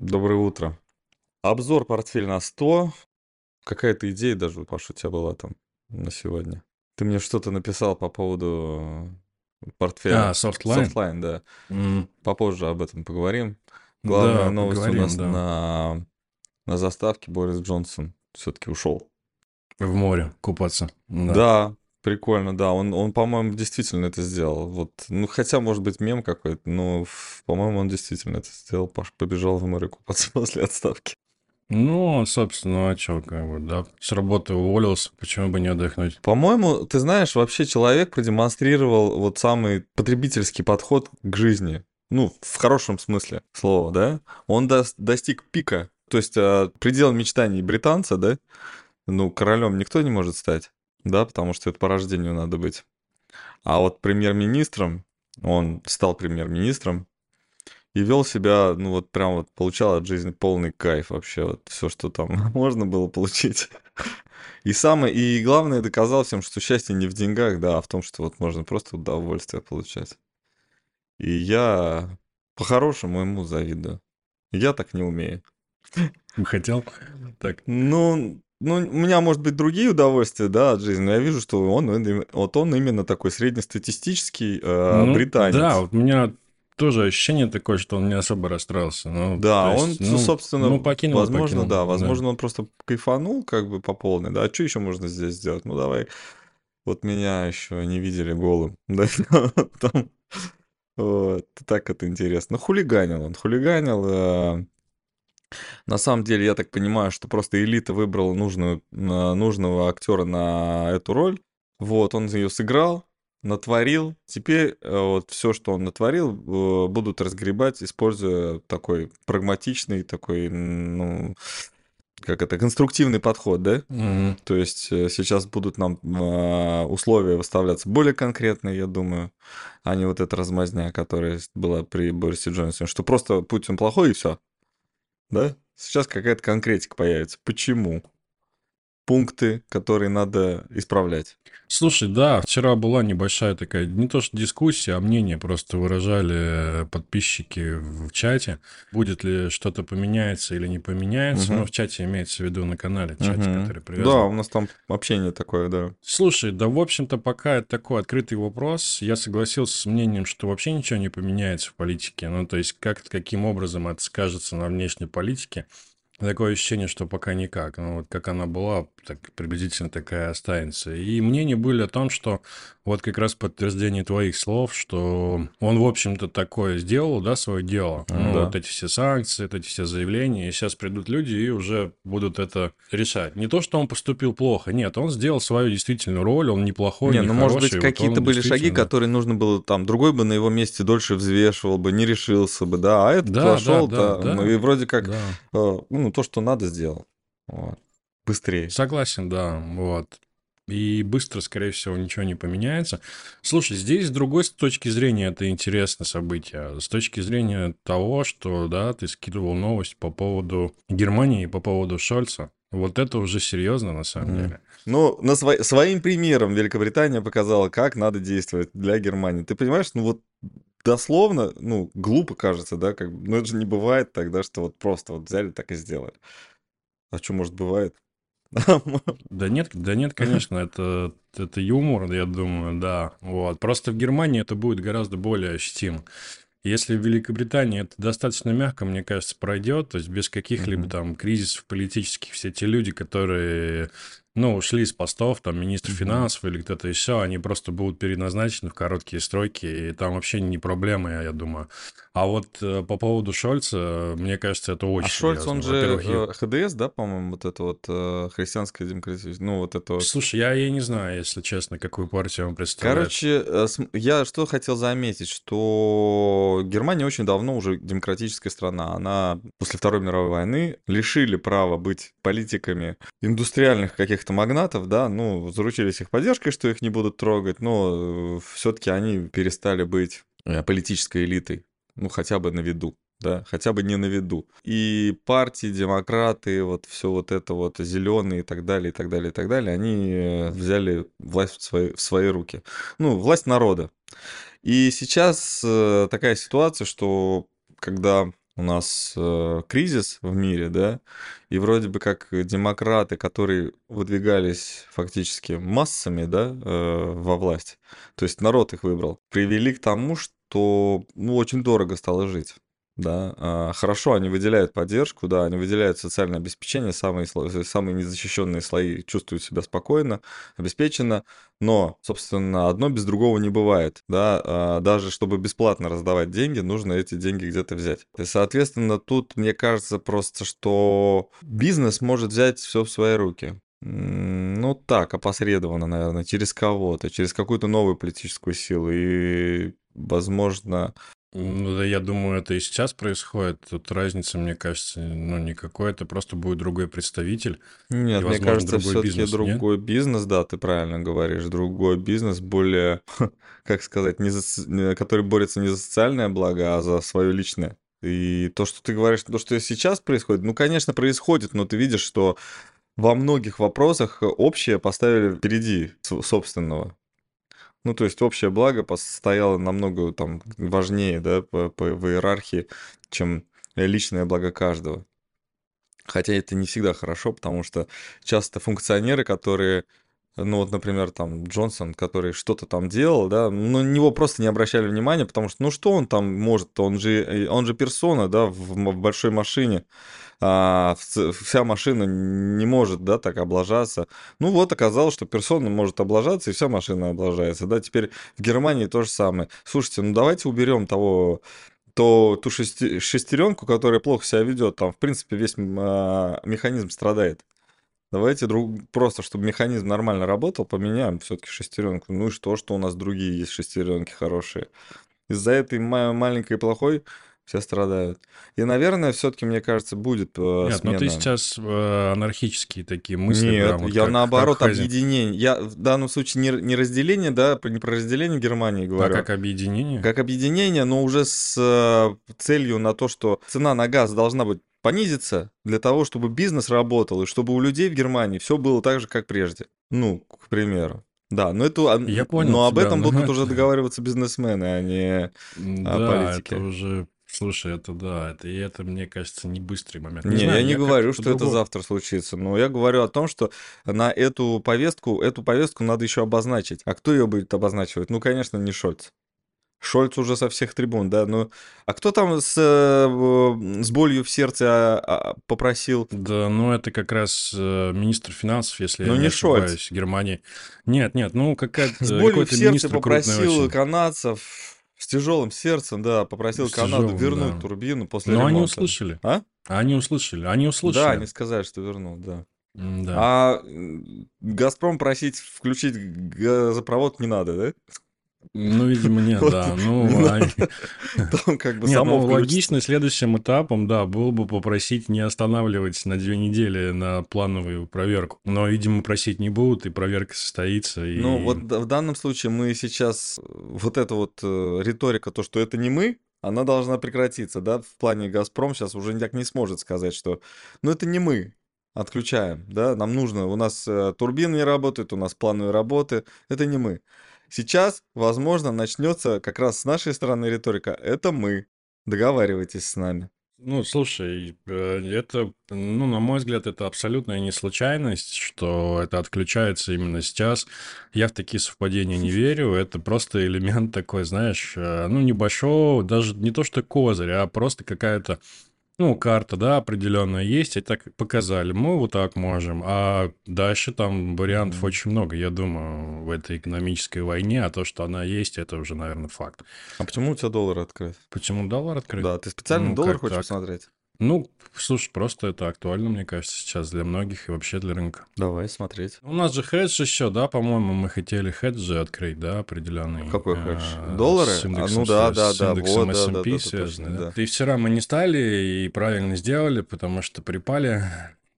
Доброе утро. Обзор портфель на 100. Какая-то идея даже, Паша, у тебя была там на сегодня. Ты мне что-то написал по поводу портфеля. А, софтлайн? Софтлайн, да. М, Попозже об этом поговорим. Главная Да, новость у поговорим, нас да. на, на заставке Борис Джонсон все-таки ушел. В море купаться. Да. Да. Прикольно, да. Он, он, по-моему, действительно это сделал. Вот, ну, хотя, может быть, мем какой-то, но, по-моему, он действительно это сделал. Паш побежал в море купаться после отставки. Ну, собственно, а что, как бы, да. С работы уволился, почему бы не отдохнуть? По-моему, ты знаешь, вообще человек продемонстрировал вот самый потребительский подход к жизни. Ну, в хорошем смысле слова, да? Он дос- достиг пика. То есть э, предел мечтаний британца, да? Ну, королем никто не может стать, да, потому что это по рождению надо быть. А вот премьер-министром, он стал премьер-министром и вел себя, ну вот прям вот получал от жизни полный кайф вообще, вот все, что там можно было получить. И самое, и главное, доказал всем, что счастье не в деньгах, да, а в том, что вот можно просто удовольствие получать. И я по-хорошему ему завидую. Я так не умею. Хотел? Так. Ну, ну, у меня, может быть, другие удовольствия, да, от жизни, но я вижу, что он, он- вот он именно такой среднестатистический э, Ну, британец. Да, вот у меня тоже ощущение такое, что он не особо расстроился. Ну, Да, то он, есть, ну, собственно, ну, покинул, возможно, покинул, да, возможно, он просто кайфанул как бы по полной, да, а что еще можно здесь сделать? Ну, давай, вот меня еще не видели голым, да, там, вот, так это интересно. Ну, хулиганил он, хулиганил, э, на самом деле, я так понимаю, что просто элита выбрала нужную, нужного актера на эту роль. Вот, он ее сыграл, натворил. Теперь э, вот все, что он натворил, э, будут разгребать, используя такой прагматичный, такой, ну, как это, конструктивный подход, да? Мгм. То есть э, сейчас будут нам э, условия выставляться более конкретные, я думаю, а не вот эта размазня, которая была при Борисе Джонсоне, что просто Путин плохой и все. Да? Сейчас какая-то конкретика появится. Почему? Пункты, которые надо исправлять. Слушай, да, вчера была небольшая такая, не то что дискуссия, а мнение просто выражали э, подписчики в чате. Будет ли что-то поменяется или не поменяется. Мгм. Ну, в чате имеется в виду на канале, чате, Мгм. который Да, привязан. у нас там общение такое, да. Слушай, да, в общем-то, пока это такой открытый вопрос. Я согласился с мнением, что вообще ничего не поменяется в политике. Ну, то есть, как, каким образом это скажется на внешней политике. Такое ощущение, что пока никак. Ну, вот как она была, так приблизительно такая останется. И мнения были о том, что вот как раз подтверждение твоих слов, что он, в общем-то, такое сделал, да, свое дело. Ну, Да. вот эти все санкции, вот эти все заявления, и сейчас придут люди и уже будут это решать. Не то, что он поступил плохо, нет, он сделал свою действительную роль, он неплохой, не, не ну, может быть, вот какие-то были шаги, которые нужно было там, другой бы на его месте дольше взвешивал бы, не решился бы, да, а этот Да, да, пошел да, там, да. и вроде как, Да. э, ну, то, что надо, сделал. Вот. Быстрее. Согласен, да, вот. И быстро, скорее всего, ничего не поменяется. Слушай, здесь с другой с точки зрения это интересное событие. С точки зрения того, что, да, ты скидывал новость по поводу Германии и по поводу Шольца. Вот это уже серьезно, на самом Мгм. деле. Ну, на сво- своим примером Великобритания показала, как надо действовать для Германии. Ты понимаешь, ну вот дословно, ну, глупо кажется, да, как, бы, ну это же не бывает тогда, что вот просто вот взяли так и сделали. А что, может, бывает? Да нет, да нет, конечно, это, это юмор, я думаю, да. Вот. Просто в Германии это будет гораздо более ощутимо. Если в Великобритании это достаточно мягко, мне кажется, пройдет, то есть без каких-либо Мгм. там кризисов политических, все те люди, которые, ну, ушли из постов, там, министр финансов или кто-то еще, они просто будут переназначены в короткие сроки, и там вообще не проблема, я, я думаю. А вот э, по поводу Шольца, мне кажется, это очень А Шольц, серьезно. он же э, ХДС, да, по-моему, вот это вот э, христианская демократия, ну вот это вот. Слушай, я, я не знаю, если честно, какую партию он представляет. Короче, я что хотел заметить, что Германия очень давно уже демократическая страна. Она после Второй мировой войны лишили права быть политиками индустриальных каких-то магнатов, да, ну, заручились их поддержкой, что их не будут трогать, но все-таки они перестали быть э, политической элитой, ну, хотя бы на виду. Да, хотя бы не на виду. И партии, демократы, вот все вот это вот, зеленые и так далее, и так далее, и так далее, они э, взяли власть в свои, в свои руки. Ну, власть народа. И сейчас э, такая ситуация, что когда у нас э, кризис в мире, да, и вроде бы как демократы, которые выдвигались фактически массами, да, э, во власть, то есть народ их выбрал, привели к тому, что ну, очень дорого стало жить да. А, хорошо, они выделяют поддержку, да, они выделяют социальное обеспечение, самые, самые незащищенные слои чувствуют себя спокойно, обеспеченно, но, собственно, одно без другого не бывает, да. А, даже чтобы бесплатно раздавать деньги, нужно эти деньги где-то взять. И, соответственно, тут мне кажется просто, что бизнес может взять все в свои руки. Ну так, опосредованно, наверное, через кого-то, через какую-то новую политическую силу. И, возможно, ну да, я думаю, это и сейчас происходит. Тут разницы, мне кажется, ну никакой. Это просто будет другой представитель. Нет, и, мне возможно, кажется, другой все-таки бизнес, нет? другой бизнес, да, ты правильно говоришь, другой бизнес, более, как сказать, не за который борется не за социальное благо, а за свое личное. И то, что ты говоришь, то, что сейчас происходит, ну, конечно, происходит, но ты видишь, что во многих вопросах общее поставили впереди собственного. Ну, то есть общее благо стояло намного там важнее, да, по, по, в иерархии, чем личное благо каждого. Хотя это не всегда хорошо, потому что часто функционеры, которые, ну вот, например, там Джонсон, который что-то там делал, да, ну, на него просто не обращали внимания, потому что, ну что он там может, он же, он же персона, да, в, в большой машине, а, вся машина не может, да, так облажаться. Ну вот оказалось, что персона может облажаться, и вся машина облажается, да. Теперь в Германии то же самое. Слушайте, ну давайте уберем того то ту шестеренку, которая плохо себя ведет, там, в принципе, весь а, механизм страдает. Давайте друг, просто, чтобы механизм нормально работал, поменяем все-таки шестеренку. Ну и что, что у нас другие есть шестеренки хорошие. Из-за этой маленькой и плохой все страдают. И, наверное, все-таки, мне кажется, будет э, Нет, смена. но ты сейчас э, анархические такие мысли. Нет, прям вот я как, наоборот как объединение. Я в данном случае не, не разделение, да, не про разделение Германии А говорю. как объединение? Как объединение, но уже с э, целью на то, что цена на газ должна быть понизиться для того, чтобы бизнес работал и чтобы у людей в Германии все было так же, как прежде. Ну, к примеру. Да, но это, Я понял но об тебя, этом но будут это- уже договариваться бизнесмены, а не а, Да, политики. это уже... Слушай, это да, это, и это, мне кажется, не быстрый момент. Не, знаю, я не говорю, что это завтра случится, но я говорю о том, что на эту повестку, эту повестку надо еще обозначить. А кто ее будет обозначивать? Ну, конечно, не Шольц. Шольц уже со всех трибун, да, ну, а кто там с, э, с болью в сердце а, а, попросил? Да, ну это как раз э, министр финансов, если Ну, я не, не Шольц. ошибаюсь, Германии. Нет, нет, ну какая-то, С болью в сердце попросил канадцев, с тяжелым сердцем, да, попросил С Канаду тяжелым, вернуть да. турбину после Но ремонта. они услышали. А? Они услышали, они услышали. Да, они сказали, что вернул, да. М-да. А Газпром просить включить газопровод не надо, да? Ну, видимо, нет, да. Ну, они- Там как бы само ну, включится. логично, следующим этапом, да, было бы попросить не останавливать на две недели на плановую проверку. Но, видимо, просить не будут, и проверка состоится. Ну, вот в данном случае мы сейчас, вот эта вот э, риторика, то, что это не мы, она должна прекратиться, да, в плане «Газпром» сейчас уже никак не сможет сказать, что, ну, это не мы, отключаем, да, нам нужно, у нас э, турбины не работают, у нас плановые работы, это не мы. Сейчас, возможно, начнется как раз с нашей стороны риторика, это мы, договаривайтесь с нами. Ну, слушай, э, это, ну, на мой взгляд, это абсолютная не случайность, что это отключается именно сейчас. Я в такие совпадения не верю. Это просто элемент такой, знаешь, э, ну, небольшого, даже не то что козырь, а просто какая-то, ну, карта, да, определенная есть, и так показали. Мы вот так можем. А дальше там вариантов Мгм. очень много, я думаю, в этой экономической войне, а то, что она есть, это уже, наверное, факт. А почему у тебя доллар открыт? Почему доллар открыт? Да, ты специально Ну, доллар хочешь так? посмотреть? Ну, слушай, просто это актуально, мне кажется, сейчас для многих и вообще для рынка. Давай смотреть. У нас же хедж еще, да, по-моему, мы хотели хеджи открыть, да, определенный. Какой э, хедж? Доллары? С А, индексом, ну да, да, с да, индексом да, S&P да, да, связаны, точно, да. да. И вчера мы не стали и правильно сделали, потому что припали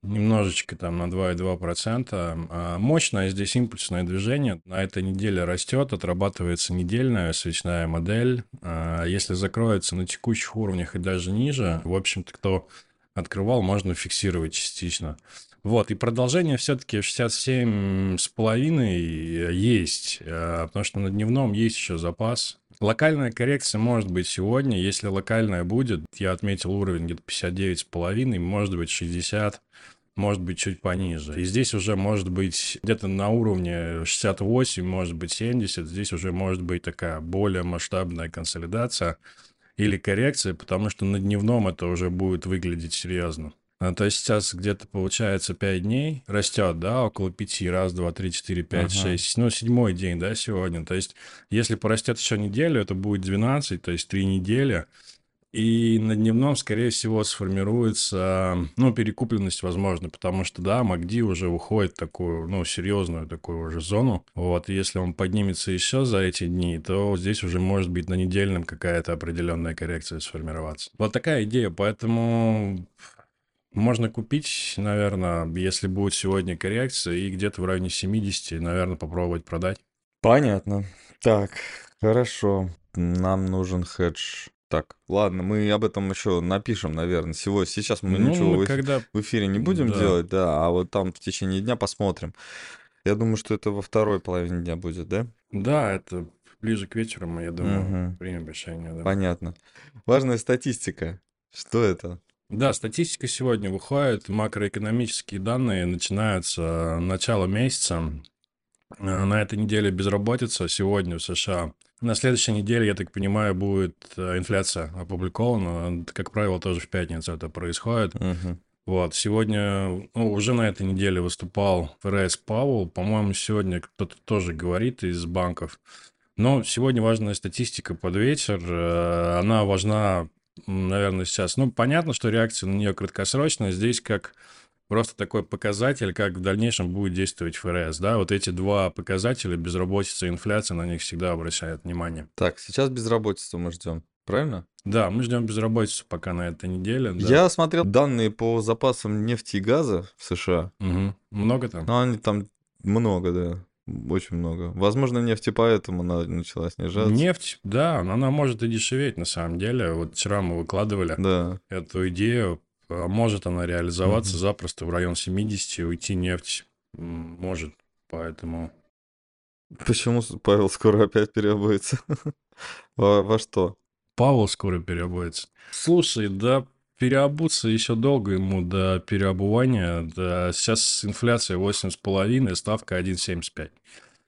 немножечко там на 2,2%. А Мощное здесь импульсное движение. На этой неделе растет, отрабатывается недельная свечная модель. А Если закроется на текущих уровнях и даже ниже, в общем-то, кто открывал, можно фиксировать частично. Вот, и продолжение все-таки 67 с половиной есть, э, потому что на дневном есть еще запас. Локальная коррекция может быть сегодня. Если локальная будет, я отметил уровень где-то 59,5, может быть 60, может быть чуть пониже. И здесь уже может быть где-то на уровне 68, может быть 70. Здесь уже может быть такая более масштабная консолидация или коррекция, потому что на дневном это уже будет выглядеть серьезно. А, то есть сейчас где-то получается 5 дней растет, да, около 5, раз, два, три, четыре, пять, Ага. шесть, ну, седьмой день, да, сегодня. То есть если порастет еще неделю, это будет 12, то есть 3 недели. И на дневном, скорее всего, сформируется, ну, перекупленность, возможно, потому что, да, МАКДИ уже уходит в такую, ну, серьезную такую уже зону. Вот, и если он поднимется еще за эти дни, то здесь уже может быть на недельном какая-то определенная коррекция сформироваться. Вот такая идея, поэтому можно купить, наверное, если будет сегодня коррекция, и где-то в районе 70, наверное, попробовать продать. Понятно. Так, хорошо. Нам нужен хедж. Так, ладно, мы об этом еще напишем, наверное. Сегодня, сейчас мы Ну, ничего мы в, когда... в эфире не будем Да. делать, да, а вот там в течение дня посмотрим. Я думаю, что это во второй половине дня будет, да? Да, это ближе к вечеру, мы, я думаю, Мгм. примем решение, да. Понятно. Важная статистика. Что это? Да, статистика сегодня выходит, макроэкономические данные начинаются начало месяца. Э, На этой неделе безработица сегодня в США. На следующей неделе, я так понимаю, будет э, инфляция опубликована. Как правило, тоже в пятницу это происходит. Мгм. Вот, сегодня, ну, уже на этой неделе выступал ФРС Пауэлл. По-моему, сегодня кто-то тоже говорит из банков. Но сегодня важная статистика под вечер. э, Она важна, наверное, сейчас. Ну, понятно, что реакция на нее краткосрочная. Здесь как просто такой показатель, как в дальнейшем будет действовать ФРС. Да, вот эти два показателя, безработица и инфляция, на них всегда обращают внимание. Так, сейчас безработицу мы ждем, правильно? Да, мы ждем безработицу пока на этой неделе. Да. Я смотрел данные по запасам нефти и газа в США. Мгм. Много там? Ну, они там много, да. Очень много. Возможно, нефть и поэтому на- начала снижаться. Нефть, да, она может и дешеветь на самом деле. Вот вчера мы выкладывали Да. эту идею. А Может она реализоваться Мгм. запросто в район 70, уйти нефть может. Поэтому Почему Павел скоро опять переобуется? Во, во что? Павел скоро переобуется. Слушай, да переобуться еще долго ему до переобувания. Да, сейчас инфляция 8,5, ставка 1,75.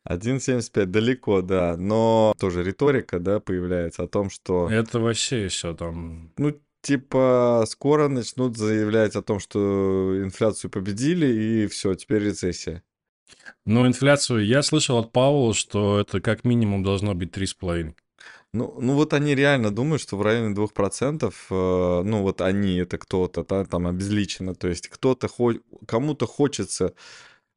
1,75 далеко, да. Но тоже риторика, да, появляется о том, что, Это вообще еще там... ну, типа, скоро начнут заявлять о том, что инфляцию победили, и все, теперь рецессия. Ну, инфляцию я слышал от Пауэлла, что это как минимум должно быть 3,5. Ну, ну вот они реально думают, что в районе 2%, э, ну вот они, это кто-то, да, там обезличено, то есть кто-то, хо- кому-то хочется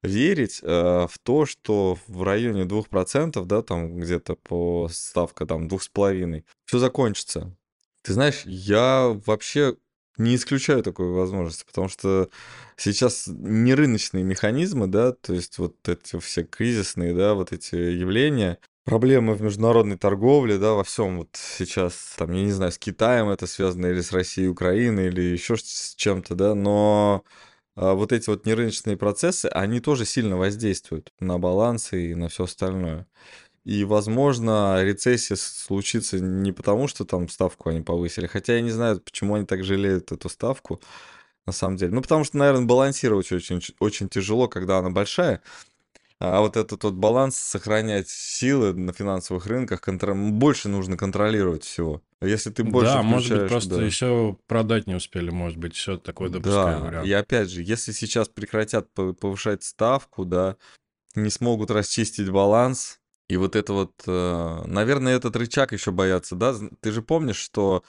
верить э, в то, что в районе 2%, да, там где-то по ставка там 2,5, все закончится. Ты знаешь, я вообще не исключаю такой возможности, потому что сейчас не рыночные механизмы, да, то есть вот эти все кризисные, да, вот эти явления, проблемы в международной торговле, да, во всем вот сейчас, там, я не знаю, с Китаем это связано или с Россией Украиной, или еще с чем-то, да, но а, вот эти вот нерыночные процессы, они тоже сильно воздействуют на балансы и на все остальное. И, возможно, рецессия случится не потому, что там ставку они повысили, хотя я не знаю, почему они так жалеют эту ставку, на самом деле. Ну, потому что, наверное, балансировать очень, очень тяжело, когда она большая, а вот этот вот баланс, сохранять силы на финансовых рынках, контр- больше нужно контролировать всего. Если ты больше да, может быть, просто да. еще продать не успели, может быть, все такое допускаю Да, вариант. и опять же, если сейчас прекратят пов- повышать ставку, да, не смогут расчистить баланс, и вот это вот, э, наверное, этот рычаг еще боятся, да? Ты же помнишь, что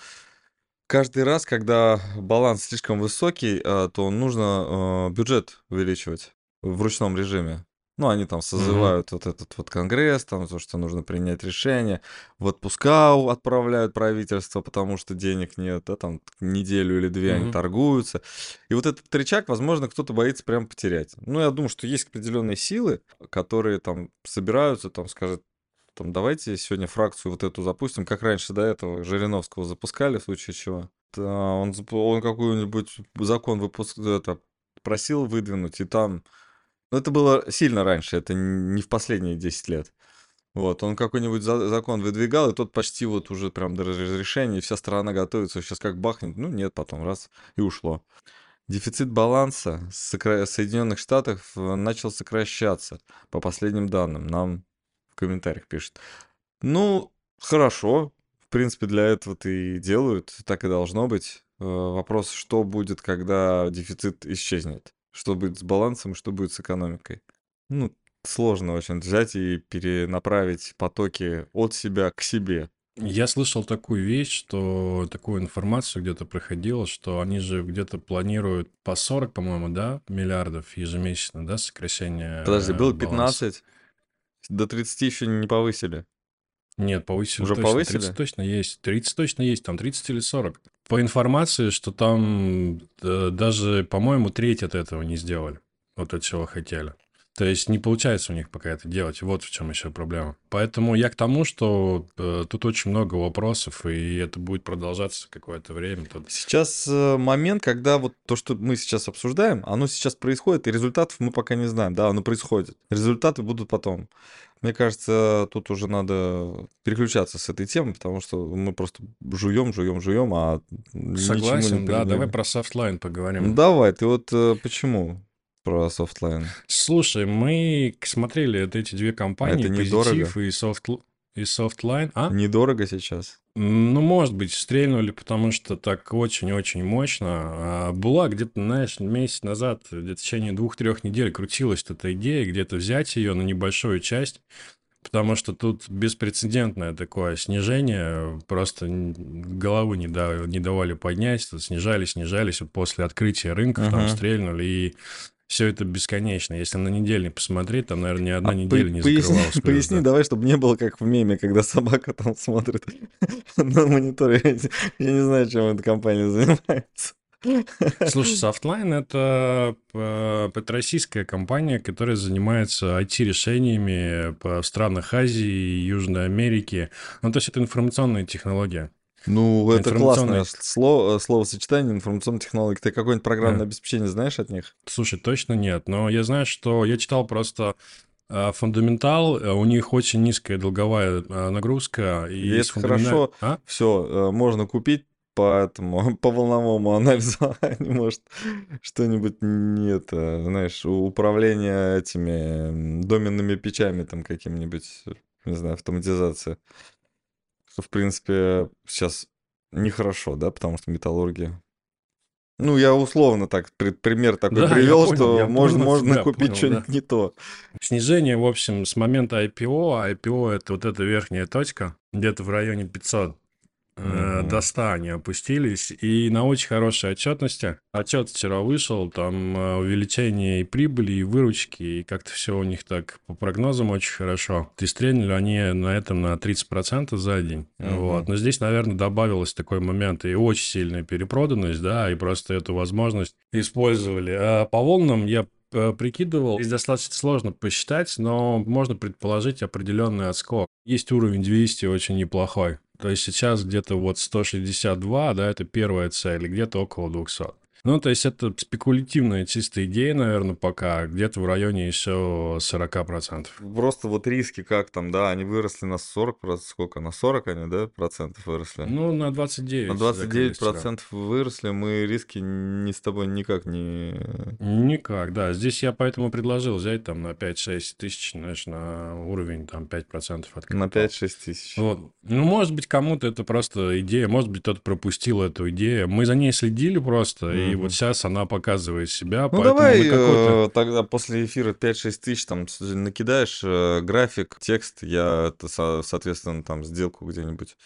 каждый раз, когда баланс слишком высокий, э, то нужно э, бюджет увеличивать в ручном режиме. Ну, они там созывают вот этот вот конгресс, там то, что нужно принять решение, в отпуска отправляют правительство, потому что денег нет, да, там неделю или две они Мгм. торгуются. И вот этот рычаг, возможно, кто-то боится прям потерять. Ну, я думаю, что есть определенные силы, которые там собираются, там скажут, там, давайте сегодня фракцию вот эту запустим, как раньше до этого Жириновского запускали, в случае чего. Он, он какой-нибудь закон выпуск... это, просил выдвинуть, и там... Ну, это было сильно раньше, это не в последние 10 лет. Вот, он какой-нибудь за- закон выдвигал, и тот почти вот уже прям до разрешения, и вся страна готовится, сейчас как бахнет, ну нет, потом раз, и ушло. Дефицит баланса сокра- Соединенных Штатов э, начал сокращаться, по последним данным, нам в комментариях пишет. Ну, хорошо, в принципе, для этого-то и делают, так и должно быть. Э, Вопрос, что будет, когда дефицит исчезнет? Что будет с балансом что будет с экономикой? Ну, сложно очень взять и перенаправить потоки от себя к себе. Я слышал такую вещь, что такую информацию где-то проходило, что они же где-то планируют по 40, по-моему, да, миллиардов ежемесячно, да, сокращение Подожди, э, было баланса. 15, до 30 еще не повысили. Нет, повысили Уже точно. повысили? 30 точно есть. 30 точно есть, там 30 или 40. По информации, что там э, даже, по-моему, треть от этого не сделали. Вот от чего хотели. То есть не получается у них пока это делать. Вот в чем еще проблема. Поэтому я к тому, что э, тут очень много вопросов, и это будет продолжаться какое-то время. Тут... Сейчас э, момент, когда вот то, что мы сейчас обсуждаем, оно сейчас происходит, и результатов мы пока не знаем. Да, оно происходит. Результаты будут потом. Мне кажется, тут уже надо переключаться с этой темы, потому что мы просто жуем, жуем, жуем, а Согласен, да. Давай про софтлайн поговорим. давай, ты вот э, почему про софтлайн? Слушай, мы смотрели вот эти две компании, Это недорого? Позитив и, Софт... и Софтлайн. А? Недорого сейчас? Ну, может быть, стрельнули, потому что так очень-очень мощно. А была где-то, знаешь, месяц назад, где-то в течение двух-трех недель крутилась эта идея, где-то взять ее на небольшую часть, потому что тут беспрецедентное такое снижение, просто головы не, да- не давали поднять, тут снижались, снижались, вот после открытия рынков там Мгм. стрельнули, и все это бесконечно. Если на недельник посмотреть, там, наверное, ни одна А неделя по- не поясни, закрывалась. поясни да. давай, чтобы не было как в меме, когда собака там смотрит на мониторе. Я не знаю, чем эта компания занимается. Слушай, Softline это, э, это российская компания, которая занимается IT-решениями в странах Азии и Южной Америки. Ну, то есть это информационная технология. Ну, это классное слово, словосочетание информационной технологии. Ты какое-нибудь программное Да. обеспечение знаешь от них? Слушай, точно нет. Но я знаю, что я читал просто э, фундаментал, э, у них очень низкая долговая э, нагрузка. И И это хорошо. А? Все, можно купить по этому, по волновому анализу, они, может, что-нибудь не это, знаешь, управление этими доменными печами там каким-нибудь, не знаю, автоматизация. Что, в принципе, сейчас нехорошо, да, потому что металлургия. Ну, я условно так, при- пример такой Да, привел, понял, что можно, понял можно купить понял, что-нибудь да. не то. Снижение, в общем, с момента IPO, а IPO это вот эта верхняя точка, где-то в районе 500. Мгм. До 100 они опустились, и на очень хорошей отчетности. Отчет вчера вышел, там э, увеличение и прибыли, и выручки, и как-то все у них так по прогнозам очень хорошо. И стрельнули они на этом на 30% за день. Мгм. Вот. Но здесь, наверное, добавилось такой момент и очень сильная перепроданность, да, и просто эту возможность использовали. А по волнам я э, прикидывал, здесь достаточно сложно посчитать, но можно предположить определенный отскок. Есть уровень 200 очень неплохой. То есть сейчас где-то вот 162, да, это первая цель, где-то около 200. Ну, то есть это спекулятивная чистая идея, наверное, пока, где-то в районе еще 40%. Просто вот риски как там, да, они выросли на 40, процентов, сколько, на 40 они, да, процентов выросли? Ну, на 29. На закрылись 29 вчера. процентов выросли, мы риски не с тобой никак не... Никак, да. Здесь я поэтому предложил взять там на 5-6 тысяч, знаешь, на уровень там 5% от На капитала. 5-6 тысяч. Вот. Ну, может быть, кому-то это просто идея, может быть, кто-то пропустил эту идею. Мы за ней следили просто, и Мгм. вот сейчас она показывает себя, Ну давай э, тогда после эфира 5-6 тысяч там накидаешь э, график, текст, я соответственно там сделку где-нибудь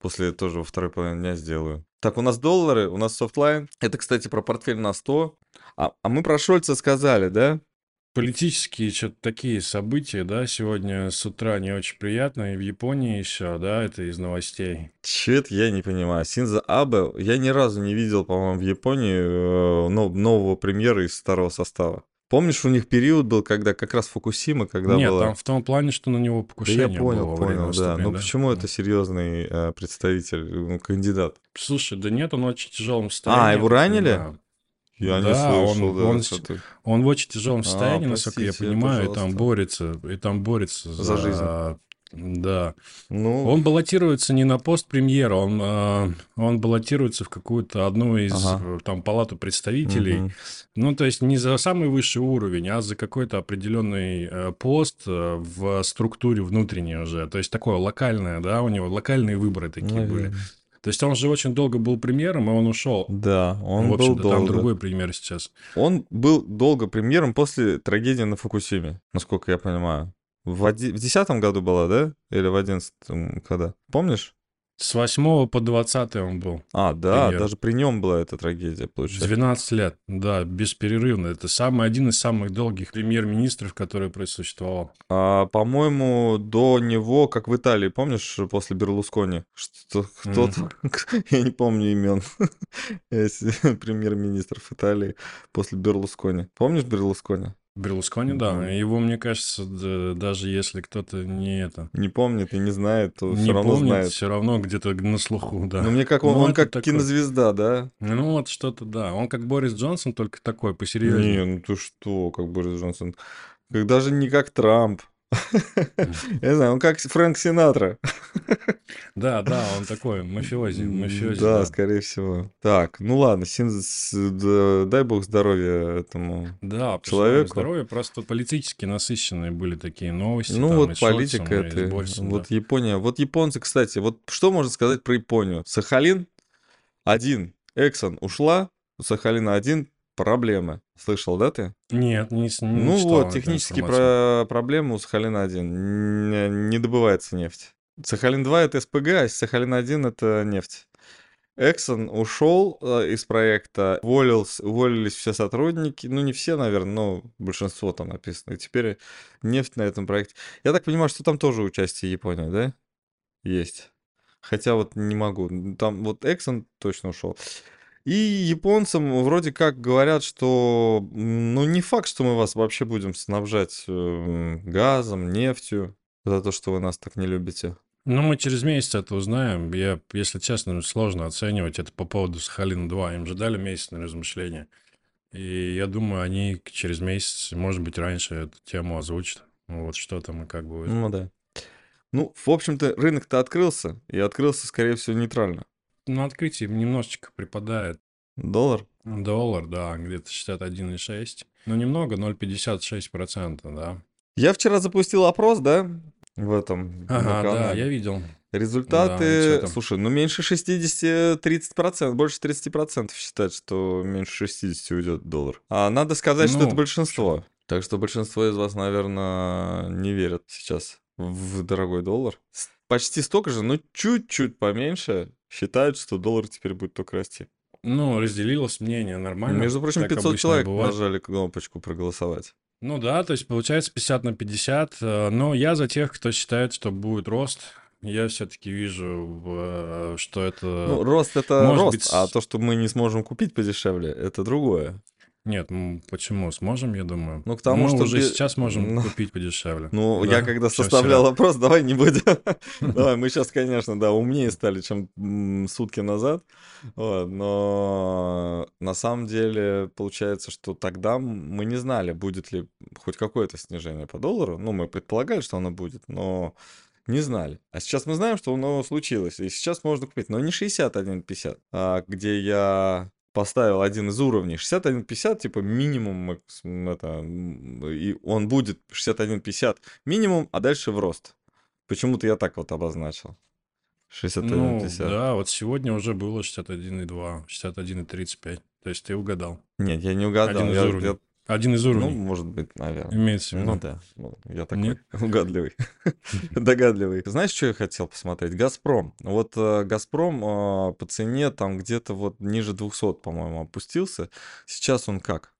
после тоже во второй половине дня сделаю. Так, у нас доллары, у нас софтлайн. Это, кстати, про портфель на 100. А, а мы про Шольца сказали, да? Политические что-то такие события, да, сегодня с утра не очень приятно, и в Японии еще, да, это из новостей. Че это я не понимаю. Синза Абе, я ни разу не видел, по-моему, в Японии э, но- нового премьера из старого состава. Помнишь, у них период был, когда как раз Фукусима, когда Нет, было... там в том плане, что на него Да покушение я понял, было понял, да. выступления, Ну почему Да. это серьезный э, представитель, ну, кандидат? Слушай, да нет, он очень тяжелом состоянии. А, его ранили? Да. Я не Да, слышал, он- да. он что с- ты. Он в очень тяжелом А, состоянии, насколько я простите, понимаю, и там пожалуйста. борется, и там борется За жизнь. Да. Ну, Он баллотируется не на пост премьера, он, а, он баллотируется в какую-то одну из Ага. э, там палату представителей. мгм. Ну, то есть не за самый высший уровень, а за какой-то определенный э, пост э, в структуре внутренней уже. То есть такое локальное, да, у него локальные выборы такие были. То есть он же очень долго был премьером, и он ушел. Да, он в был общем-то, там долго. другой премьер сейчас. Он был долго премьером после трагедии на Фукусиме, насколько я понимаю. В оди- в году была, да? Или в одиннадцатом, когда? Помнишь? С 8 по 20 он был. А, да, Премьер. даже при нем была эта трагедия, получается. 12 лет, да, бесперерывно. Это самый, один из самых долгих премьер-министров, который просуществовал. А, по-моему, до него, как в Италии, помнишь, после Берлускони, что кто-то, я не помню имен премьер-министров Италии после Берлускони. Помнишь Берлускони? Берлускони, да. Его, мне кажется, д- даже если кто-то не это Не помнит и не знает, то не все равно помнит, знает. все равно где-то на слуху, да. Ну, мне как он, Ну, он это как такой- кинозвезда, да? Ну, вот что-то, да. Он как Борис Джонсон, только такой, посерьезнее. Не, ну ты что, как Борис Джонсон. Как даже не как Трамп. Я знаю, он как Фрэнк Синатра. Да, да, он такой, мафиози, мафиози, Да, скорее всего. Так, ну ладно, дай бог здоровья этому. Да, человеку. здоровья. Просто политически насыщенные были такие новости. Ну вот политика это, вот. Япония. Вот японцы, кстати, вот что можно сказать про Японию? Сахалин один, Эксон ушла, у Сахалина один, проблемы. Слышал, да ты? Нет, не, не Ну вот, технические про- проблемы у Сахалина-1. Не, не добывается нефть. Сахалин-2 это СПГ, а Сахалин-1 это нефть. Эксон ушел э, из проекта, уволился, уволились все сотрудники, ну не все, наверное, но большинство там написано. И теперь нефть на этом проекте. Я так понимаю, что там тоже участие Японии, да? Есть. Хотя вот не могу. Там вот Эксон точно ушел. И японцам вроде как говорят, что ну не факт, что мы вас вообще будем снабжать э, газом, нефтью за то, что вы нас так не любите. Ну, мы через месяц это узнаем. Я, если честно, сложно оценивать это по поводу Сахалина-2. Им же дали месяц на размышление. И я думаю, они через месяц, может быть, раньше эту тему озвучат. Ну, Вот что там и как будет. Ну да. Ну, в общем-то, рынок-то открылся, и открылся, скорее всего, нейтрально. На открытии немножечко припадает Доллар? доллар, да, где-то 61,6. Ну, немного, 0,56%, да. Я вчера запустил опрос, да, в этом Ага, да, я видел. Результаты, Да, слушай, ну меньше 60, 30%, больше 30% считают, что меньше 60 уйдет доллар. А надо сказать, что Ну, это большинство. Так что большинство из вас, наверное, не верят сейчас в дорогой доллар. Почти столько же, но чуть-чуть поменьше считают, что доллар теперь будет только расти. Ну, разделилось мнение нормально. Между прочим, так 500 обычно и человек бывает. нажали кнопочку проголосовать. Ну да, то есть получается 50 на 50. э, Но я за тех, кто считает, что будет рост. Я все-таки вижу, э, что это... Ну, рост это может рост, быть, а то, что мы не сможем купить подешевле, это другое. Нет, почему? Сможем, я думаю. Ну, к тому, Мы что уже сейчас можем Ну, купить подешевле. Ну, Да, я когда чем составлял вчера. вопрос, давай не будем. Давай, мы сейчас, конечно, да, умнее стали, чем сутки назад. Вот, но на самом деле получается, что тогда мы не знали, будет ли хоть какое-то снижение по доллару. Ну, мы предполагали, что оно будет, но не знали. А сейчас мы знаем, что оно случилось. И сейчас можно купить, но не 61,50, а где я поставил один из уровней 61,50, типа минимум, это, и он будет 61,50 минимум, а дальше в рост. Почему-то я так вот обозначил. Ну, 61,50. да, вот сегодня уже было 61,2, 61,35. То есть ты угадал. Нет, я не угадал. Один из Я- уровней. я- Один из ну, уровней. может быть, наверное. Имеется в виду. Ну да, ну, я такой Нет? угадливый, догадливый. Знаешь, что я хотел посмотреть? Газпром. Вот э, Газпром э, по цене там где-то вот ниже 200, по-моему, опустился. Сейчас он как?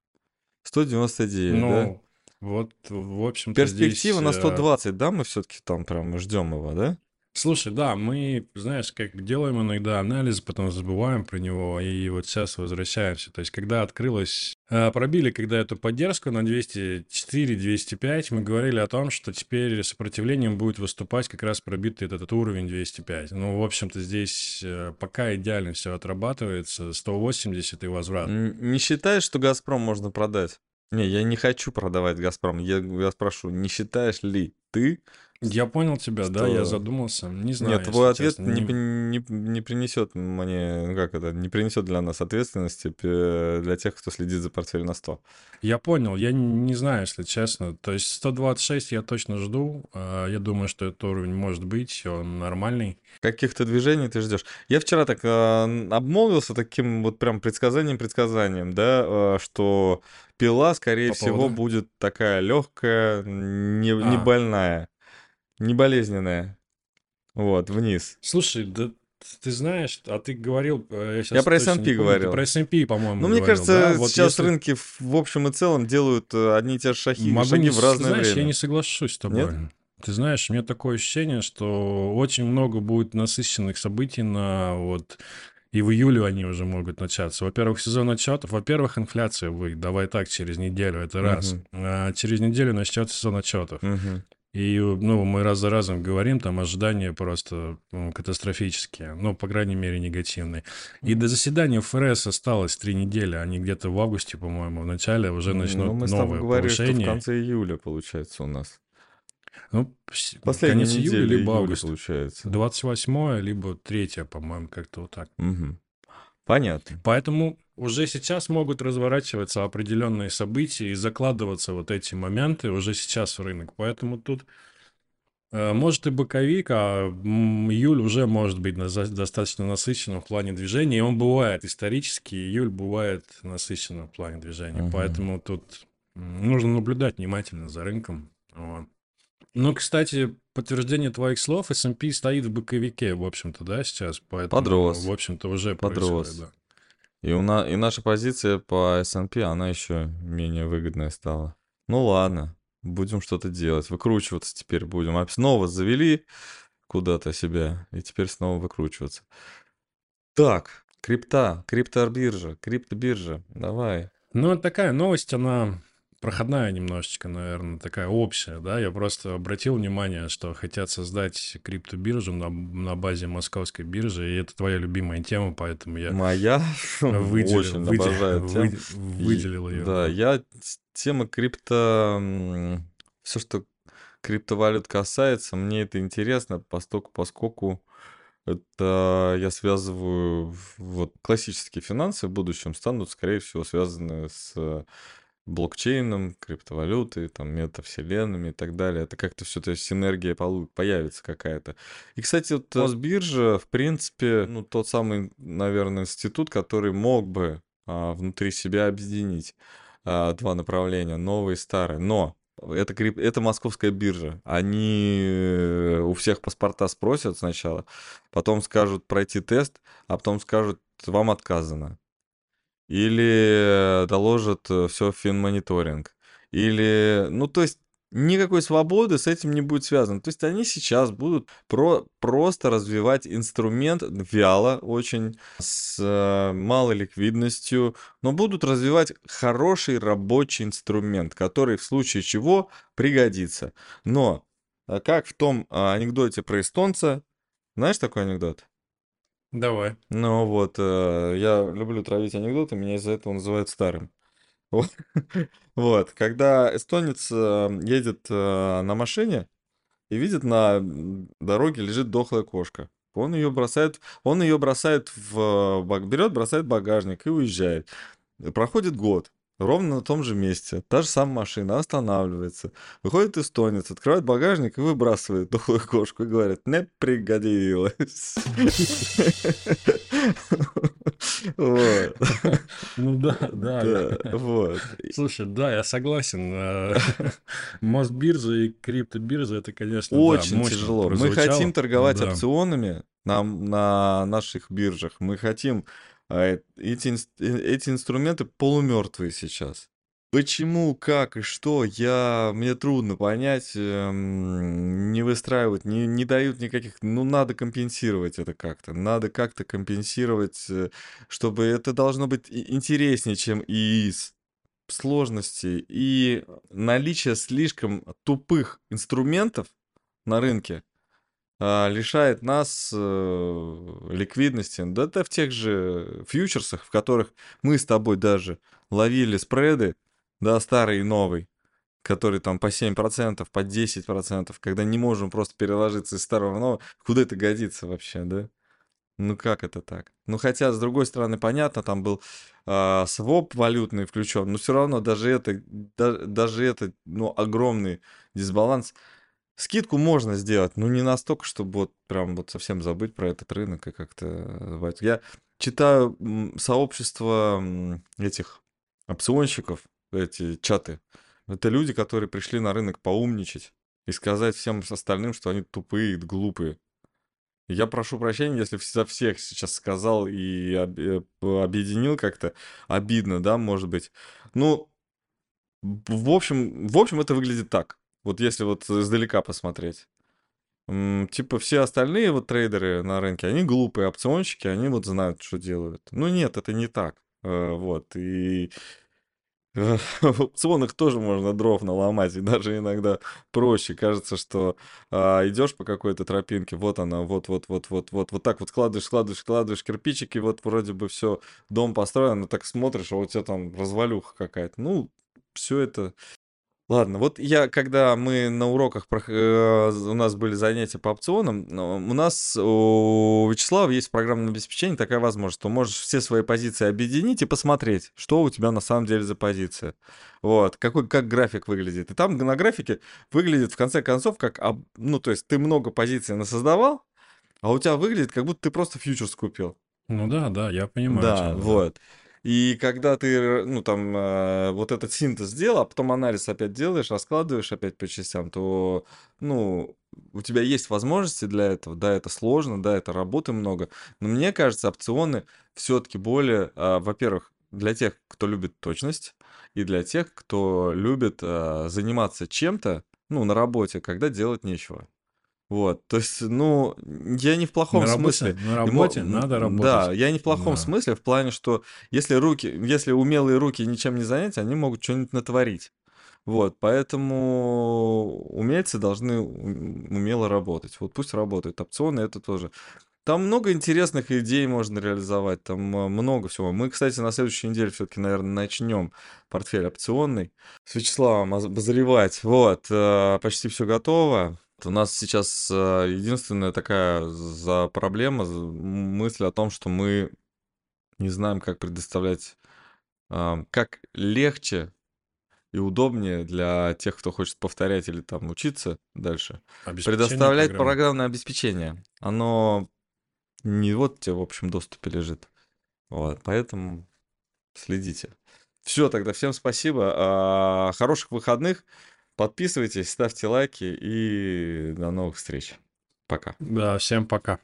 199, да? Ну, вот, в общем-то, Перспектива здесь, на э, 120, да, мы все-таки там прям ждем его, да? Слушай, да, мы, знаешь, как делаем иногда анализ, потом забываем про него, и вот сейчас возвращаемся. То есть, когда открылась, э, пробили, когда эту поддержку на 204-205, мы говорили о том, что теперь сопротивлением будет выступать как раз пробитый этот, уровень 205. Ну, в общем-то, здесь э, пока идеально все отрабатывается, 180 и возврат. Не считаешь, что Газпром можно продать? Не, я не хочу продавать Газпром. Я, я спрошу, не считаешь ли ты, Я понял тебя, да, я Что... задумался. Не знаю, Нет, твой ответ честно. не, Не... не, не принесет мне, как это, не принесет для нас ответственности для тех, кто следит за портфель на 100. Я понял, я не, не знаю, если честно. То есть 126 я точно жду. а, Я думаю, что этот уровень может быть, он нормальный. Каких-то движений ты ждешь? Я вчера так а, обмолвился таким вот прям предсказанием-предсказанием, да, а, что пила, скорее По всего, поводу? будет такая легкая, не, не А, больная, не болезненная. Вот, вниз. слушай, да ты знаешь, а ты говорил, э, я Я про S&P помню, ты говорил. про S&P, по-моему, Ну, мне говорил, да? кажется, Вот сейчас если рынки в общем и целом делают э, одни и те же шаги, могу шаги не... в разное Знаешь, я время. не соглашусь с Нет? тобой. Ты знаешь, у меня такое ощущение, что очень много будет насыщенных событий на вот и в июле они уже могут начаться. Во-первых, сезон отчетов. Во-первых, инфляция будет. Давай так, через неделю, это раз. Мгм. А через неделю начнется сезон отчетов. Мгм. И, ну, мы раз за разом говорим, там ожидания просто ну, катастрофические, ну, по крайней мере, негативные. И до заседания ФРС осталось три недели, они где-то в августе, по-моему, в начале уже Ну, начнут мы с тобой новое говорили, что в повышение. конце июля получается у нас. Ну, Последняя конец июля, либо июля август. получается. 28 либо 3 по-моему, как-то вот так. Мгм. Понятно. Поэтому уже сейчас могут разворачиваться определенные события и закладываться вот эти моменты уже сейчас в рынок. Поэтому тут э, может и боковик, а июль уже может быть достаточно насыщенным в плане движения. И он бывает исторически, июль бывает насыщенным в плане движения. Мгм. Поэтому тут нужно наблюдать внимательно за рынком. Вот. Ну, кстати, подтверждение твоих слов, S&P стоит в боковике, в общем-то, да, сейчас, поэтому, Подрос. в общем-то, уже Подрос. да. И, у на... и наша позиция по S&P, она еще менее выгодная стала. Ну ладно, будем что-то делать. Выкручиваться теперь будем. А снова завели куда-то себя, и теперь снова выкручиваться. Так, крипта, криптобиржа, криптобиржа, давай. Ну, такая новость, она проходная немножечко, наверное, такая общая, да. Я просто обратил внимание, что хотят создать криптобиржу на, на базе московской биржи, и это твоя любимая тема, поэтому я Моя выделил, очень выде- обожаю тему. вы- выделил ее. Да, я тема крипто... Все, что криптовалют касается, мне это интересно, поскольку, поскольку это я связываю вот классические финансы в будущем станут, скорее всего, связаны с блокчейном, криптовалютой, там, метавселенными и так далее. Это как-то все, то есть синергия появится какая-то. И, кстати, вот Мосбиржа, в принципе, ну, тот самый, наверное, институт, который мог бы а, внутри себя объединить а, два направления, новое и старое. Но это, крип... это московская биржа. Они у всех паспорта спросят сначала, потом скажут пройти тест, а потом скажут, вам отказано. Или доложат все в финмониторинг. Или, ну, то есть никакой свободы с этим не будет связано. То есть они сейчас будут про, просто развивать инструмент вяло, очень с э, малой ликвидностью, но будут развивать хороший рабочий инструмент, который в случае чего пригодится. Но а как в том анекдоте про эстонца, знаешь такой анекдот? Давай. Ну вот, э, я люблю травить анекдоты, меня из-за этого называют старым. Вот, вот, когда эстонец э, едет э, на машине и видит на дороге лежит дохлая кошка. Он ее бросает, он ее бросает в берет, бросает в багажник и уезжает. Проходит год. Ровно на том же месте. Та же самая машина останавливается. Выходит эстонец, открывает багажник и выбрасывает дохлую кошку и говорит, не пригодилось. Вот. Ну да, да. Вот. Слушай, да, я согласен. э, Мосбиржа и криптобиржа, это, конечно, Очень тяжело. Мы хотим торговать опционами на, на наших биржах. Мы хотим... а, Эти, э, эти инструменты полумертвые сейчас. Почему, как и что, я, мне трудно понять, эм, не выстраивают, не, не дают никаких, ну, надо компенсировать это как-то, надо как-то компенсировать, э, чтобы это должно быть интереснее, чем ИИС, сложности и наличие слишком тупых инструментов на рынке лишает нас э, ликвидности. Да это в тех же фьючерсах, в которых мы с тобой даже ловили спреды, да, старый и новый. который там по 7%, по 10%, когда не можем просто переложиться из старого в новое, куда это годится вообще, да? Ну как это так? Ну хотя, с другой стороны, понятно, там был э, своп валютный включен, но все равно даже это, да, даже это, ну, огромный дисбаланс. Скидку можно сделать, но не настолько, чтобы вот прям вот совсем забыть про этот рынок и как-то... Я читаю сообщество этих опционщиков, эти чаты. Это люди, которые пришли на рынок поумничать и сказать всем остальным, что они тупые, глупые. Я прошу прощения, если за всех сейчас сказал и э, объединил как-то. Обидно, да, может быть. Ну, в общем, в общем, это выглядит так. Вот если вот издалека посмотреть. Типа все остальные вот трейдеры на рынке, они глупые опционщики, они вот знают, что делают. Ну нет, это не так. Э, вот. И в опционах тоже можно дров наломать, и даже иногда проще. Кажется, что а, идешь по какой-то тропинке, вот она, вот, вот, вот, вот, вот, вот так вот складываешь, складываешь, складываешь кирпичики, вот вроде бы все, дом построен, но так смотришь, а у тебя там развалюха какая-то. Ну, все это Ладно, вот я, когда мы на уроках, э, у нас были занятия по опционам, у нас у Вячеслава есть в программном обеспечении такая возможность, что можешь все свои позиции объединить и посмотреть, что у тебя на самом деле за позиция. Вот, какой, как график выглядит. И там на графике выглядит, в конце концов, как, ну, то есть ты много позиций насоздавал, а у тебя выглядит, как будто ты просто фьючерс купил. Ну да, да, я понимаю. Да, вот. Да. И когда ты, ну, там, э, вот этот синтез сделал, а потом анализ опять делаешь, раскладываешь опять по частям, то, ну, у тебя есть возможности для этого. Да, это сложно, да, это работы много. Но мне кажется, опционы все-таки более, э, во-первых, для тех, кто любит точность, и для тех, кто любит э, заниматься чем-то, ну, на работе, когда делать нечего. Вот, то есть, ну, я не в плохом на работе, смысле. На работе Ему, надо работать. Да, я не в плохом да. смысле, в плане, что если руки, если умелые руки ничем не заняты, они могут что-нибудь натворить. Вот, поэтому умельцы должны умело работать. Вот пусть работают. Опционы это тоже. Там много интересных идей можно реализовать, там э, много всего. Мы, кстати, на следующей неделе все-таки, наверное, начнем портфель опционный с Вячеславом обозревать. Вот, э, почти все готово. У нас сейчас э, единственная такая за проблема, мысль о том, что мы не знаем, как предоставлять, как легче и удобнее для тех, кто хочет повторять или там учиться дальше, предоставлять программы. программное обеспечение. Оно не вот тебе в общем доступе лежит. Вот, поэтому следите. Все, тогда всем спасибо. А, хороших выходных. Подписывайтесь, ставьте лайки и до новых встреч. Пока. Да, всем пока.